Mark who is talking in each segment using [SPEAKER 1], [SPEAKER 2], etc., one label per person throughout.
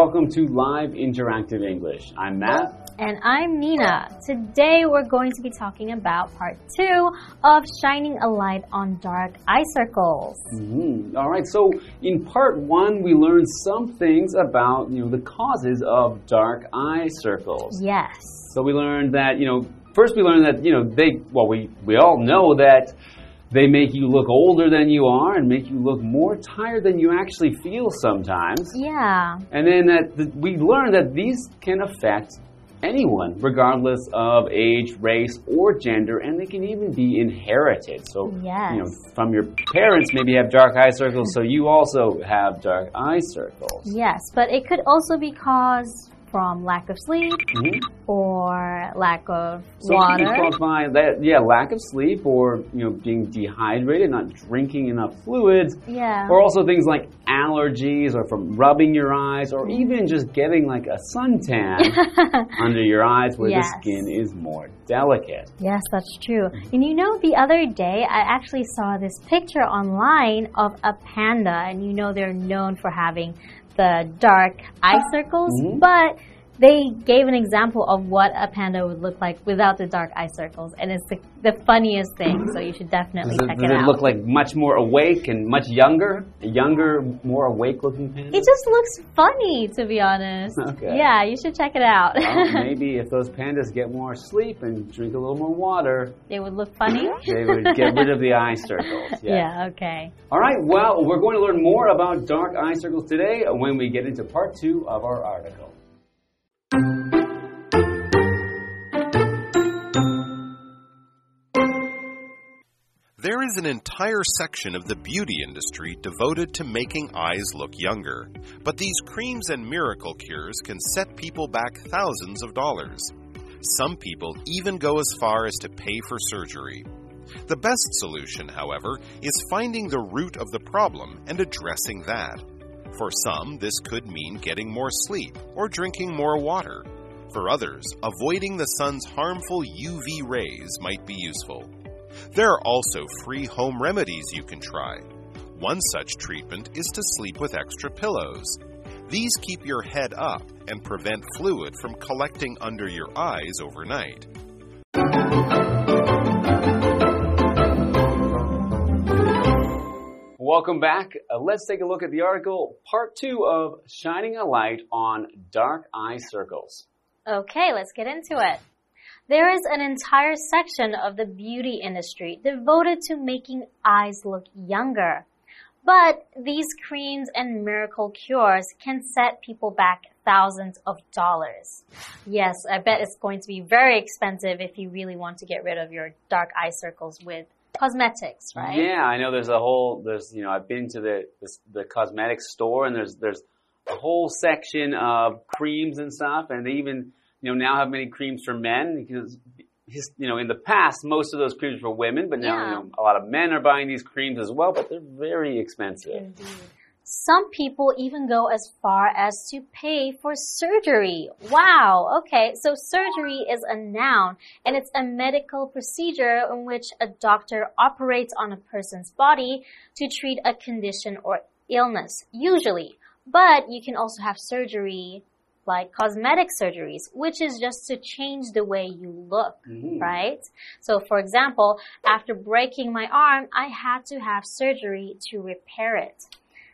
[SPEAKER 1] welcome to Live Interactive English. I'm Matt.
[SPEAKER 2] And I'm Nina. Today we're going to be talking about part two of shining a light on dark eye circles.
[SPEAKER 1] Mm -hmm. All right, so in part one, we learned some things about you know the causes of dark eye circles.
[SPEAKER 2] Yes.
[SPEAKER 1] So we learned that you know first we learned that you know they well we we all know that they make you look older than you are and make you look more tired than you actually feel sometimes.
[SPEAKER 2] Yeah.
[SPEAKER 1] And then that the, we learned that these can affect anyone, regardless of age, race, or gender, and they can even be inherited. So,
[SPEAKER 2] yes.
[SPEAKER 1] you know, from your parents, maybe have dark eye circles, so you also have dark eye circles.
[SPEAKER 2] Yes, but it could also be caused from lack of sleep
[SPEAKER 1] mm -hmm.
[SPEAKER 2] or lack of
[SPEAKER 1] so
[SPEAKER 2] water.
[SPEAKER 1] caused by that, yeah, lack of sleep or you know being dehydrated, not drinking enough fluids.
[SPEAKER 2] Yeah.
[SPEAKER 1] Or also things like allergies, or from rubbing your eyes, or even just getting like a suntan under your eyes where
[SPEAKER 2] yes.
[SPEAKER 1] the skin is more delicate.
[SPEAKER 2] Yes, that's true. And you know, the other day I actually saw this picture online of a panda, and you know they're known for having the dark eye circles,
[SPEAKER 1] mm -hmm.
[SPEAKER 2] but they gave an example of what a panda would look like without the dark eye circles, and it's the, the funniest thing. So you should definitely
[SPEAKER 1] does
[SPEAKER 2] check
[SPEAKER 1] it,
[SPEAKER 2] it,
[SPEAKER 1] does
[SPEAKER 2] out.
[SPEAKER 1] it look like much more awake and much younger? A younger, more awake looking panda?
[SPEAKER 2] It just looks funny, to be honest.
[SPEAKER 1] Okay.
[SPEAKER 2] Yeah, you should check it out.
[SPEAKER 1] well, maybe if those pandas get more sleep and drink a little more water,
[SPEAKER 2] they would look funny.
[SPEAKER 1] they would get rid of the eye circles. Yeah.
[SPEAKER 2] yeah. Okay.
[SPEAKER 1] All right. Well, we're going to learn more about dark eye circles today when we get into part two of our article.
[SPEAKER 3] There is an entire section of the beauty industry devoted to making eyes look younger. But these creams and miracle cures can set people back thousands of dollars. Some people even go as far as to pay for surgery. The best solution, however, is finding the root of the problem and addressing that. For some, this could mean getting more sleep or drinking more water. For others, avoiding the sun's harmful UV rays might be useful. There are also free home remedies you can try. One such treatment is to sleep with extra pillows. These keep your head up and prevent fluid from collecting under your eyes overnight.
[SPEAKER 1] Welcome back. Uh, let's take a look at the article, part two of Shining a Light on Dark Eye Circles.
[SPEAKER 2] Okay, let's get into it. There is an entire section of the beauty industry devoted to making eyes look younger. But these creams and miracle cures can set people back thousands of dollars. Yes, I bet it's going to be very expensive if you really want to get rid of your dark eye circles with cosmetics, right?
[SPEAKER 1] Yeah, I know there's a whole there's you know I've been to the the, the cosmetics store and there's there's a whole section of creams and stuff and they even you know now have many creams for men because his, you know in the past most of those creams were women but now
[SPEAKER 2] Yeah.
[SPEAKER 1] you know a lot of men are buying these creams as well but they're very expensive.
[SPEAKER 2] Indeed. Some people even go as far as to pay for surgery. Wow. Okay. So surgery is a noun and it's a medical procedure in which a doctor operates on a person's body to treat a condition or illness, usually. But you can also have surgery like cosmetic surgeries, which is just to change the way you look,
[SPEAKER 1] Mhm.
[SPEAKER 2] right? So for example, after breaking my arm, I had to have surgery to repair it.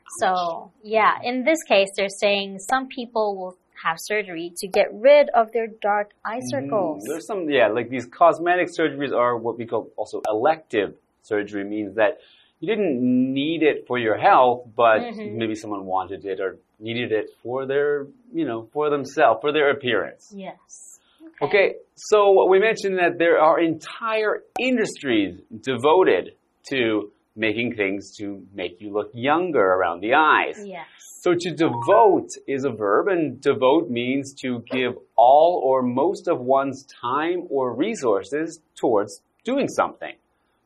[SPEAKER 2] So, yeah, in this case, they're saying some people will have surgery to get rid of their dark eye circles.
[SPEAKER 1] Mm, There's some, yeah, like these cosmetic surgeries are what we call also elective surgery, means that you didn't need it for your health, but
[SPEAKER 2] Mhm.
[SPEAKER 1] maybe someone wanted it or needed it for their, you know, for themselves, for their appearance.
[SPEAKER 2] Yes.
[SPEAKER 1] Okay, so we mentioned that there are entire industries devoted to making things to make you look younger around the eyes.
[SPEAKER 2] Yes.
[SPEAKER 1] So to devote is a verb, and devote means to give all or most of one's time or resources towards doing something.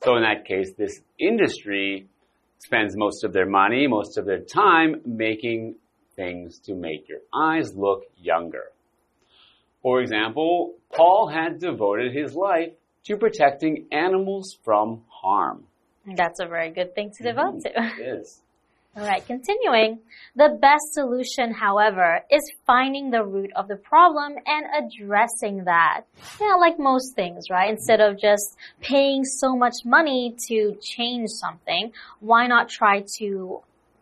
[SPEAKER 1] So in that case, this industry spends most of their money, most of their time making things to make your eyes look younger. For example, Paul had devoted his life to protecting animals from harm.
[SPEAKER 2] That's a very good thing to devote mm-hmm. to.
[SPEAKER 1] It is.
[SPEAKER 2] All right, continuing. The best solution, however, is finding the root of the problem and addressing that. Yeah, like most things, right? Instead of just paying so much money to change something, why not try to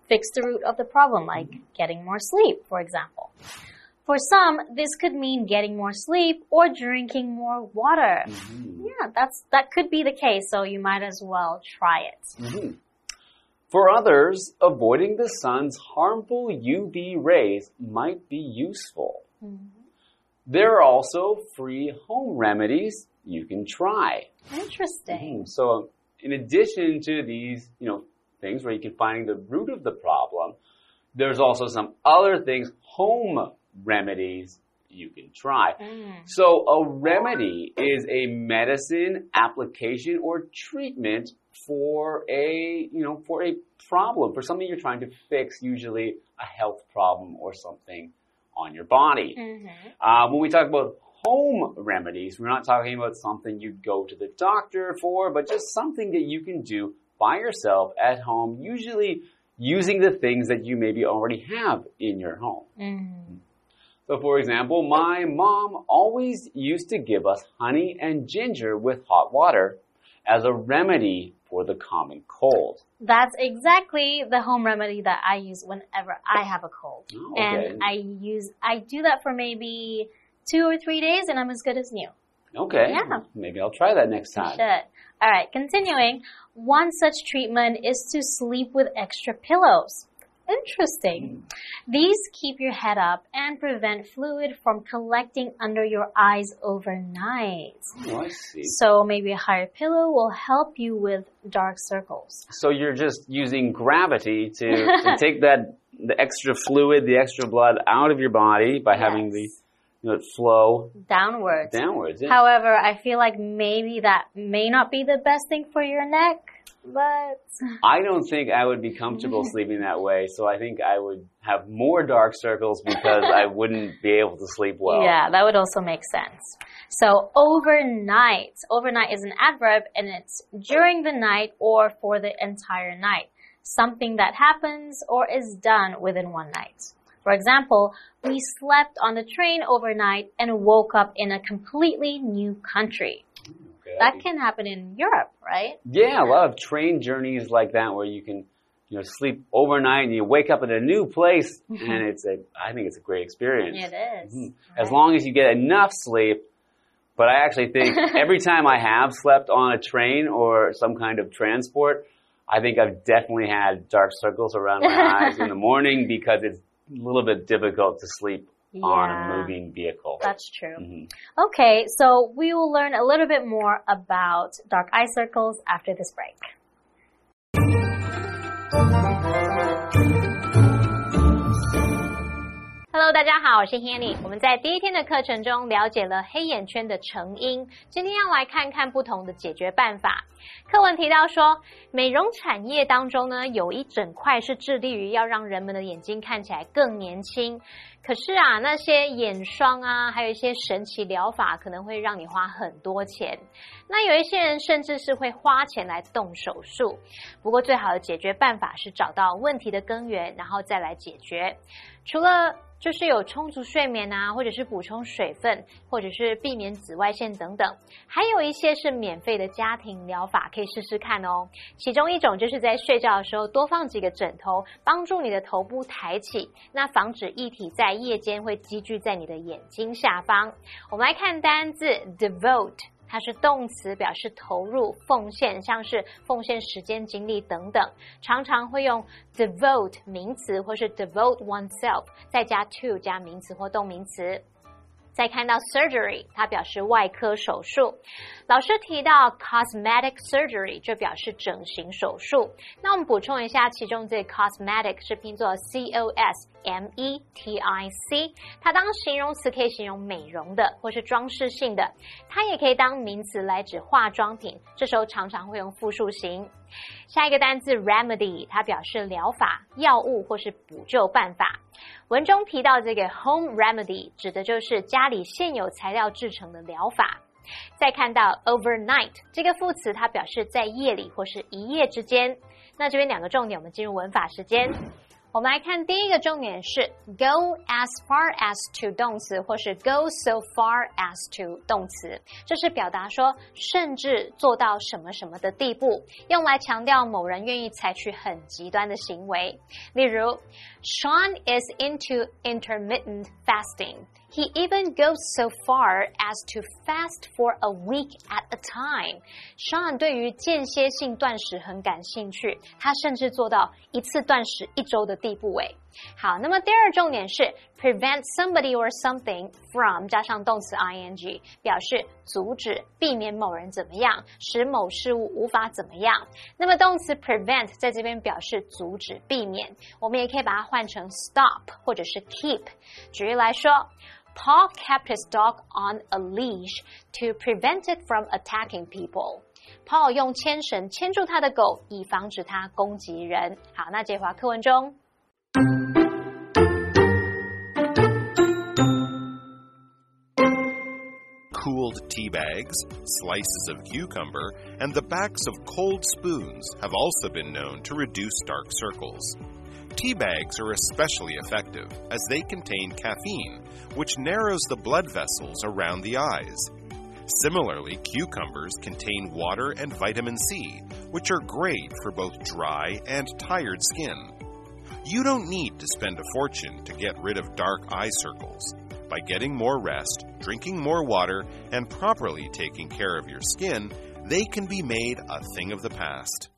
[SPEAKER 2] fix the root of the problem, like mm-hmm. getting more sleep, for example? For some, this could mean getting more sleep or drinking more water. Yeah, that's that could be the case, so you might as well try it.
[SPEAKER 1] Mhm. For others, avoiding the sun's harmful UV rays might be useful. There are also free home remedies you can try.
[SPEAKER 2] Interesting.
[SPEAKER 1] Mm, So, in addition to these, you know, things where you can find the root of the problem, there's also some other things, home remedies you can try. Mm. So, a remedy is a medicine, application, or treatment for a, you know, for a problem, for something you're trying to fix, usually a health problem or something on your body. Mm-hmm. Uh, when we talk about home remedies, we're not talking about something you'd go to the doctor for, but just something that you can do by yourself at home, usually using the things that you maybe already have in your home. Mm-hmm. So, for example, my mom always used to give us honey and ginger with hot water as a remedy for the common cold.
[SPEAKER 2] That's exactly the home remedy that I use whenever I have a cold.
[SPEAKER 1] Oh, okay.
[SPEAKER 2] And I use, I do that for maybe two or three days and I'm as good as new.
[SPEAKER 1] Okay.
[SPEAKER 2] Yeah.
[SPEAKER 1] Maybe I'll try that next time.
[SPEAKER 2] Should. Alright, continuing. One such treatment is to sleep with extra pillows. Interesting. These keep your head up and prevent fluid from collecting under your eyes overnight.
[SPEAKER 1] Oh, I see.
[SPEAKER 2] So maybe a higher pillow will help you with dark circles.
[SPEAKER 1] So you're just using gravity to, to take that the extra fluid, the extra blood out of your body by having the you know, it flow
[SPEAKER 2] Downwards.
[SPEAKER 1] downwards. Yeah.
[SPEAKER 2] However, I feel like maybe that may not be the best thing for your neck, but
[SPEAKER 1] I don't think I would be comfortable sleeping that way, so I think I would have more dark circles because I wouldn't be able to sleep well.
[SPEAKER 2] yeah, that would also make sense. So overnight, overnight is an adverb and it's during the night or for the entire night. Something that happens or is done within one night. For example, we slept on the train overnight and woke up in a completely new country.
[SPEAKER 1] That'd
[SPEAKER 2] can happen in Europe, right?
[SPEAKER 1] Yeah, a lot of train journeys like that where you can, you know, sleep overnight and you wake up in a new place, and it's a, I think it's a great experience.
[SPEAKER 2] It is.
[SPEAKER 1] Mhm. As long as you get enough sleep. But I actually think every time I have slept on a train or some kind of transport, I think I've definitely had dark circles around my eyes in the morning because it's a little bit difficult to sleep on a moving vehicle.
[SPEAKER 2] That's true.
[SPEAKER 1] Mhm.
[SPEAKER 2] Okay, so we will learn a little bit more about dark eye circles after this break. Hello，大家好，我是 Hanny。我们在第一天的课程中了解了黑眼圈的成因，今天要来看看不同的解决办法。课文提到说，美容产业当中呢，有一整块是致力于要让人们的眼睛看起来更年轻。可是啊，那些眼霜啊，还有一些神奇疗法，可能会让你花很多钱。那有一些人甚至是会花钱来动手术。不过，最好的解决办法是找到问题的根源，然后再来解决。除了就是有充足睡眠啊，或者是补充水分，或者是避免紫外线等等，还有一些是免费的家庭疗法，可以试试看哦。其中一种就是在睡觉的时候多放几个枕头，帮助你的头部抬起，那防止液体在夜间会积聚在你的眼睛下方。我们来看单字 devote。它是动词，表示投入、奉献，像是奉献时间、精力等等，常常会用 devote 名词或是 devote oneself，再加 to 加名词或动名词。再看到 surgery，它表示外科手术。老师提到 cosmetic surgery，就表示整形手术。那我们补充一下，其中这 cosmetic 是拼作 c o s m e t i c，它当形容词可以形容美容的或是装饰性的，它也可以当名词来指化妆品，这时候常常会用复数形。下一个单字 remedy，它表示疗法、药物或是补救办法。文中提到这个 home remedy，指的就是家里现有材料制成的疗法。再看到 overnight 这个副词，它表示在夜里或是一夜之间。那这边两个重点，我们进入文法时间。我们来看第一个重点是 go as far as to 动词，或是 go so far as to 动词，这是表达说甚至做到什么什么的地步，用来强调某人愿意采取很极端的行为。例如，Sean is into intermittent fasting. He even goes so far as to fast for a week at a time. Sean 对于间歇性断食很感兴趣，他甚至做到一次断食一周的地步。诶，好，那么第二重点是 prevent somebody or something from 加上动词 ing，表示阻止、避免某人怎么样，使某事物无法怎么样。那么动词 prevent 在这边表示阻止、避免，我们也可以把它换成 stop 或者是 keep。举例来说。Paul kept his dog on a leash to prevent it from attacking people. Paul 用牵绳牵住他的狗，以防止它攻击人。好，那这话课文中。
[SPEAKER 3] Cooled tea bags, slices of cucumber, and the backs of cold spoons have also been known to reduce dark circles. Tea bags are especially effective as they contain caffeine, which narrows the blood vessels around the eyes. Similarly, cucumbers contain water and vitamin C, which are great for both dry and tired skin. You don't need to spend a fortune to get rid of dark eye circles. By getting more rest, drinking more water, and properly taking care of your skin, they can be made a thing of the past.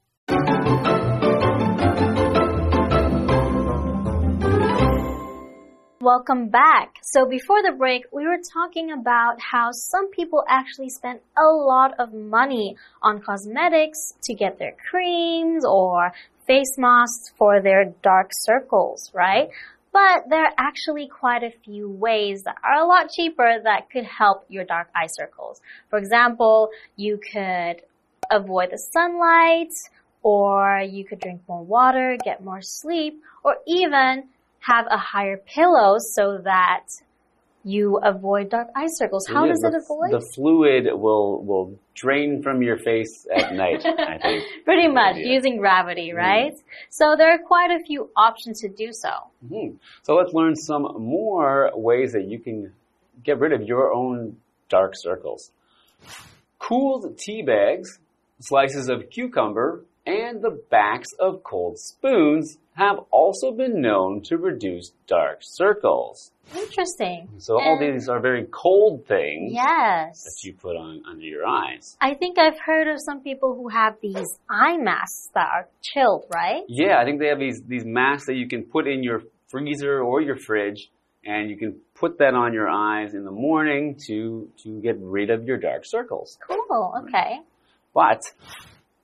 [SPEAKER 2] Welcome back. So before the break, we were talking about how some people actually spend a lot of money on cosmetics to get their creams or face masks for their dark circles, right? But there are actually quite a few ways that are a lot cheaper that could help your dark eye circles. For example, you could avoid the sunlight, or you could drink more water, get more sleep, or even have a higher pillow so that you avoid dark eye circles. How yeah, does it avoid?
[SPEAKER 1] The fluid will will drain from your face at night. I think
[SPEAKER 2] pretty much using gravity, mm-hmm. right? Mm. So there are quite a few options to do so.
[SPEAKER 1] Mm. So let's learn some more ways that you can get rid of your own dark circles. Cooled tea bags, slices of cucumber, and the backs of cold spoons have also been known to reduce dark circles.
[SPEAKER 2] Interesting.
[SPEAKER 1] So and all these are very cold things
[SPEAKER 2] yes.
[SPEAKER 1] that you put on under your eyes.
[SPEAKER 2] I think I've heard of some people who have these eye masks that are chilled, right?
[SPEAKER 1] Yeah, I think they have these these masks that you can put in your freezer or your fridge and you can put that on your eyes in the morning to to get rid of your dark circles.
[SPEAKER 2] Cool. Okay.
[SPEAKER 1] But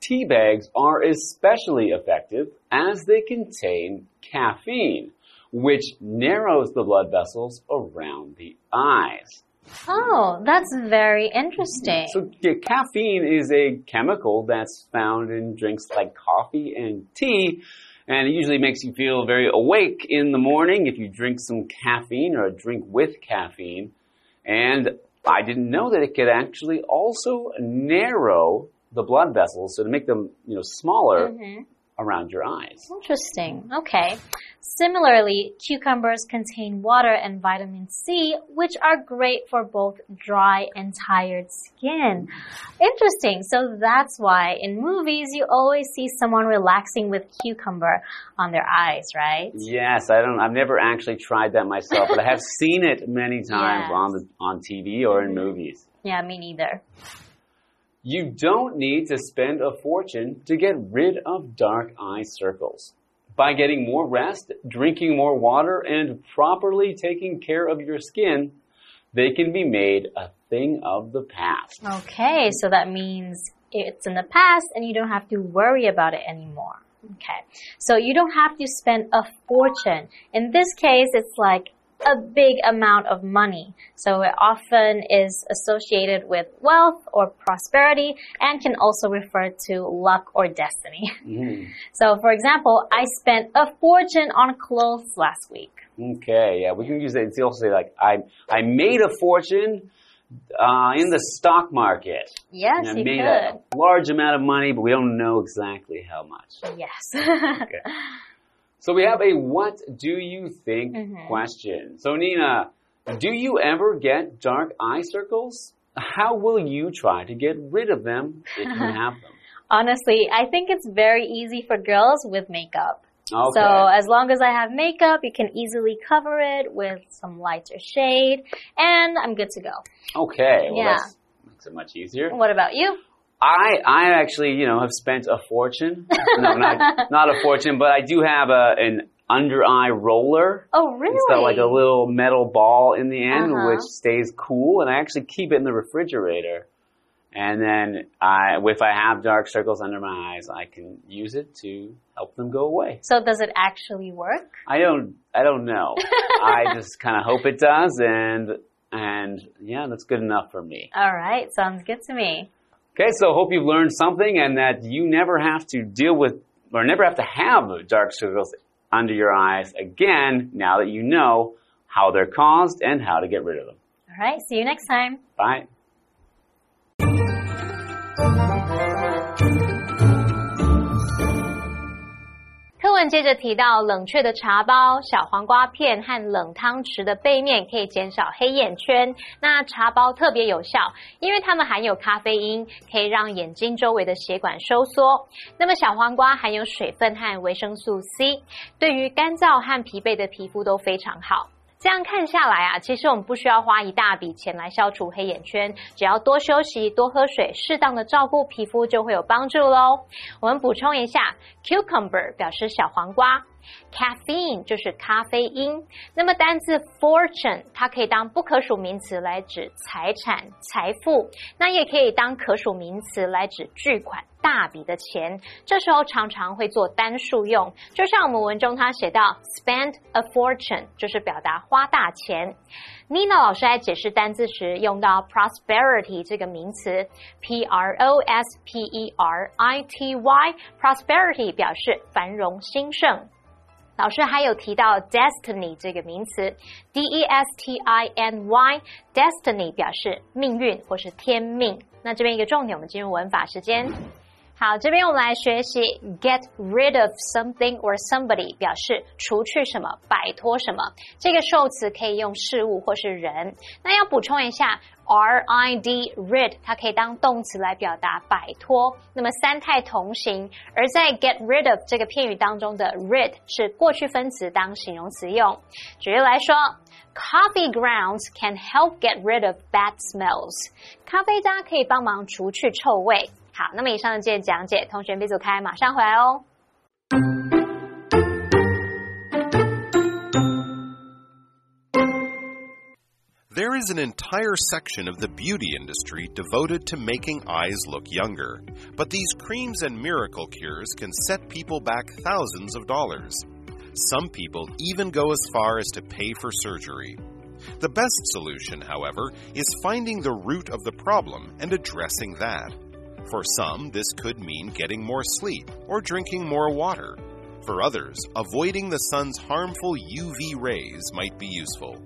[SPEAKER 1] tea bags are especially effective as they contain caffeine, which narrows the blood vessels around the eyes.
[SPEAKER 2] Oh, that's very interesting.
[SPEAKER 1] So, yeah, caffeine is a chemical that's found in drinks like coffee and tea, and it usually makes you feel very awake in the morning if you drink some caffeine or a drink with caffeine. And I didn't know that it could actually also narrow the blood vessels, so to make them, you know, smaller mm -hmm. around your eyes.
[SPEAKER 2] Interesting. Okay. Similarly, cucumbers contain water and vitamin C, which are great for both dry and tired skin. Interesting. So that's why in movies you always see someone relaxing with cucumber on their eyes, right?
[SPEAKER 1] Yes, I don't I've never actually tried that myself, but I have seen it many times yes. on the on TV or in mm -hmm. movies.
[SPEAKER 2] Yeah, me neither.
[SPEAKER 1] You don't need to spend a fortune to get rid of dark eye circles. By getting more rest, drinking more water, and properly taking care of your skin, they can be made a thing of the past.
[SPEAKER 2] Okay, so that means it's in the past and you don't have to worry about it anymore. Okay, so you don't have to spend a fortune. In this case, it's like a big amount of money. So it often is associated with wealth or prosperity and can also refer to luck or destiny. Mm. So for example, I spent a fortune on clothes last week.
[SPEAKER 1] Okay, yeah, we can use it. It's also say like I I made a fortune uh, in the stock market.
[SPEAKER 4] Yes,
[SPEAKER 1] And
[SPEAKER 4] you
[SPEAKER 1] made
[SPEAKER 4] could.
[SPEAKER 1] a large amount of money, but we don't know exactly how much.
[SPEAKER 4] Yes.
[SPEAKER 1] Okay. So we have a what do you think
[SPEAKER 4] Mhm.
[SPEAKER 1] question. So Nina, do you ever get dark eye circles? How will you try to get rid of them if you have them?
[SPEAKER 4] Honestly, I think it's very easy for girls with makeup.
[SPEAKER 1] Okay.
[SPEAKER 4] So as long as I have makeup, you can easily cover it with some lighter shade, and I'm good to go.
[SPEAKER 1] okay. Well,
[SPEAKER 4] Yeah.
[SPEAKER 1] that makes it much easier.
[SPEAKER 4] What about you?
[SPEAKER 1] I I actually you know have spent a fortune. no, not not a fortune, but I do have a an under eye roller.
[SPEAKER 4] Oh, really?
[SPEAKER 1] It's got like a little metal ball in the end,
[SPEAKER 4] Uh-huh.
[SPEAKER 1] which stays cool, and I actually keep it in the refrigerator. And then I, if I have dark circles under my eyes, I can use it to help them go away.
[SPEAKER 4] So does it actually work?
[SPEAKER 1] I don't, I don't know. I just kind of hope it does, and and yeah, that's good enough for me.
[SPEAKER 4] All right, sounds good to me.
[SPEAKER 1] Okay, so hope you've learned something, and that you never have to deal with or never have to have dark circles under your eyes again. Now that you know how they're caused and how to get rid of them.
[SPEAKER 4] All right, see you next time.
[SPEAKER 1] Bye.
[SPEAKER 4] 接着提到，冷却的茶包、小黄瓜片和冷汤匙的背面可以减少黑眼圈。那茶包特别有效，因为它们含有咖啡因，可以让眼睛周围的血管收缩。那么小黄瓜含有水分和维生素 C，对于干燥和疲惫的皮肤都非常好。这样看下来啊，其实我们不需要花一大笔钱来消除黑眼圈，只要多休息、多喝水，适当的照顾皮肤就会有帮助喽。我们补充一下，cucumber 表示小黄瓜。Caffeine 就是咖啡因，那么单字 fortune 它可以当不可数名词来指财产、财富，那也可以当可数名词来指巨款、大笔的钱。这时候常常会做单数用，就像我们文中它写到 spend a fortune，就是表达花大钱。Nina 老师在解释单字时用到 prosperity 这个名词，P R O S P E R I T Y，prosperity 表示繁荣兴盛。老师还有提到 destiny 这个名词，D E S T I N Y，destiny 表示命运或是天命。那这边一个重点，我们进入文法时间。好，这边我们来学习 get rid of something or somebody，表示除去什么、摆脱什么。这个受词可以用事物或是人。那要补充一下，R I D rid，它可以当动词来表达摆脱。那么三态同形，而在 get rid of 这个片语当中的 rid 是过去分词当形容词用。举例来说。Coffee grounds can help get rid of bad smells。咖啡渣可以帮忙除去臭味。好，那么以上的这些讲解，同学别走开，马上回来哦。
[SPEAKER 3] There is an entire section of the beauty industry devoted to making eyes look younger. But these creams and miracle cures can set people back thousands of dollars. Some people even go as far as to pay for surgery. The best solution, however, is finding the root of the problem and addressing that. For some, this could mean getting more sleep or drinking more water. For others, avoiding the sun's harmful UV rays might be useful.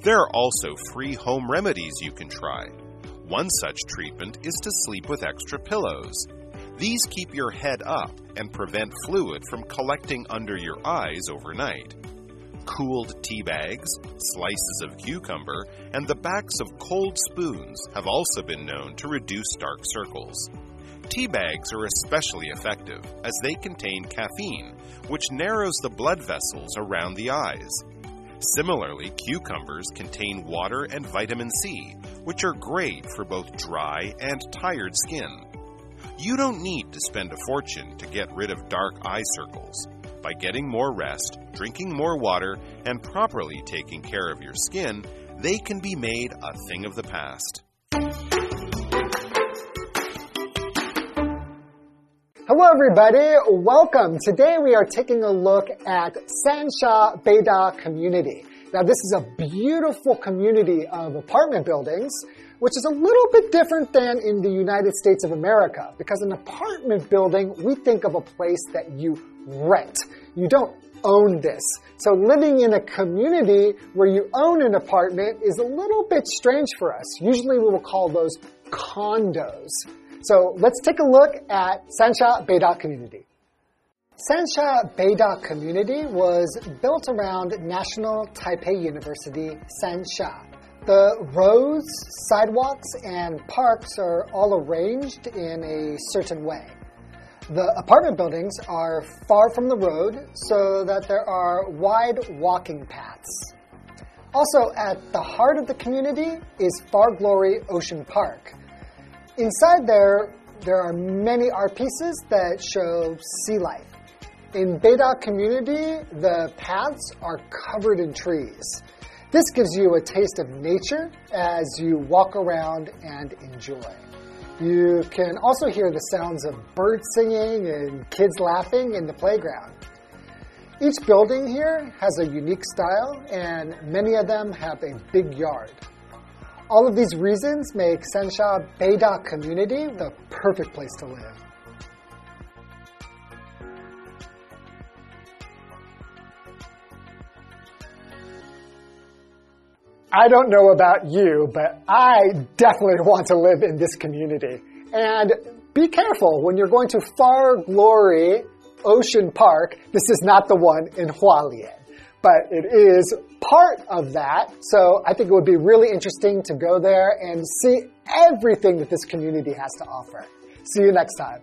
[SPEAKER 3] There are also free home remedies you can try. One such treatment is to sleep with extra pillows. These keep your head up and prevent fluid from collecting under your eyes overnight. Cooled tea bags, slices of cucumber, and the backs of cold spoons have also been known to reduce dark circles. Tea bags are especially effective as they contain caffeine, which narrows the blood vessels around the eyes. Similarly, cucumbers contain water and vitamin C, which are great for both dry and tired skin. You don't need to spend a fortune to get rid of dark eye circles. By getting more rest, drinking more water, and properly taking care of your skin, they can be made a thing of the past.
[SPEAKER 5] Hello, everybody. Welcome. Today we are taking a look at Sanxia Beida community. Now, this is a beautiful community of apartment buildings, which is a little bit different than in the United States of America. Because an apartment building, we think of a place that you rent. You don't own this. So living in a community where you own an apartment is a little bit strange for us. Usually we will call those condos. So let's take a look at Sanxia Beida community. Sanxia Beida community was built around National Taipei University, Sanxia. The roads, sidewalks, and parks are all arranged in a certain way. The apartment buildings are far from the road so that there are wide walking paths. Also, at the heart of the community is Far Glory Ocean Park. Inside there, there are many art pieces that show sea life. In Beida community, the paths are covered in trees. This gives you a taste of nature as you walk around and enjoy. You can also hear the sounds of birds singing and kids laughing in the playground. Each building here has a unique style, and many of them have a big yard. All of these reasons make Sanxia Beida community the perfect place to live. I don't know about you, but I definitely want to live in this community. And be careful when you're going to Far Glory Ocean Park. This is not the one in Hualien, but it is part of that. So I think it would be really interesting to go there and see everything that this community has to offer. See you next time.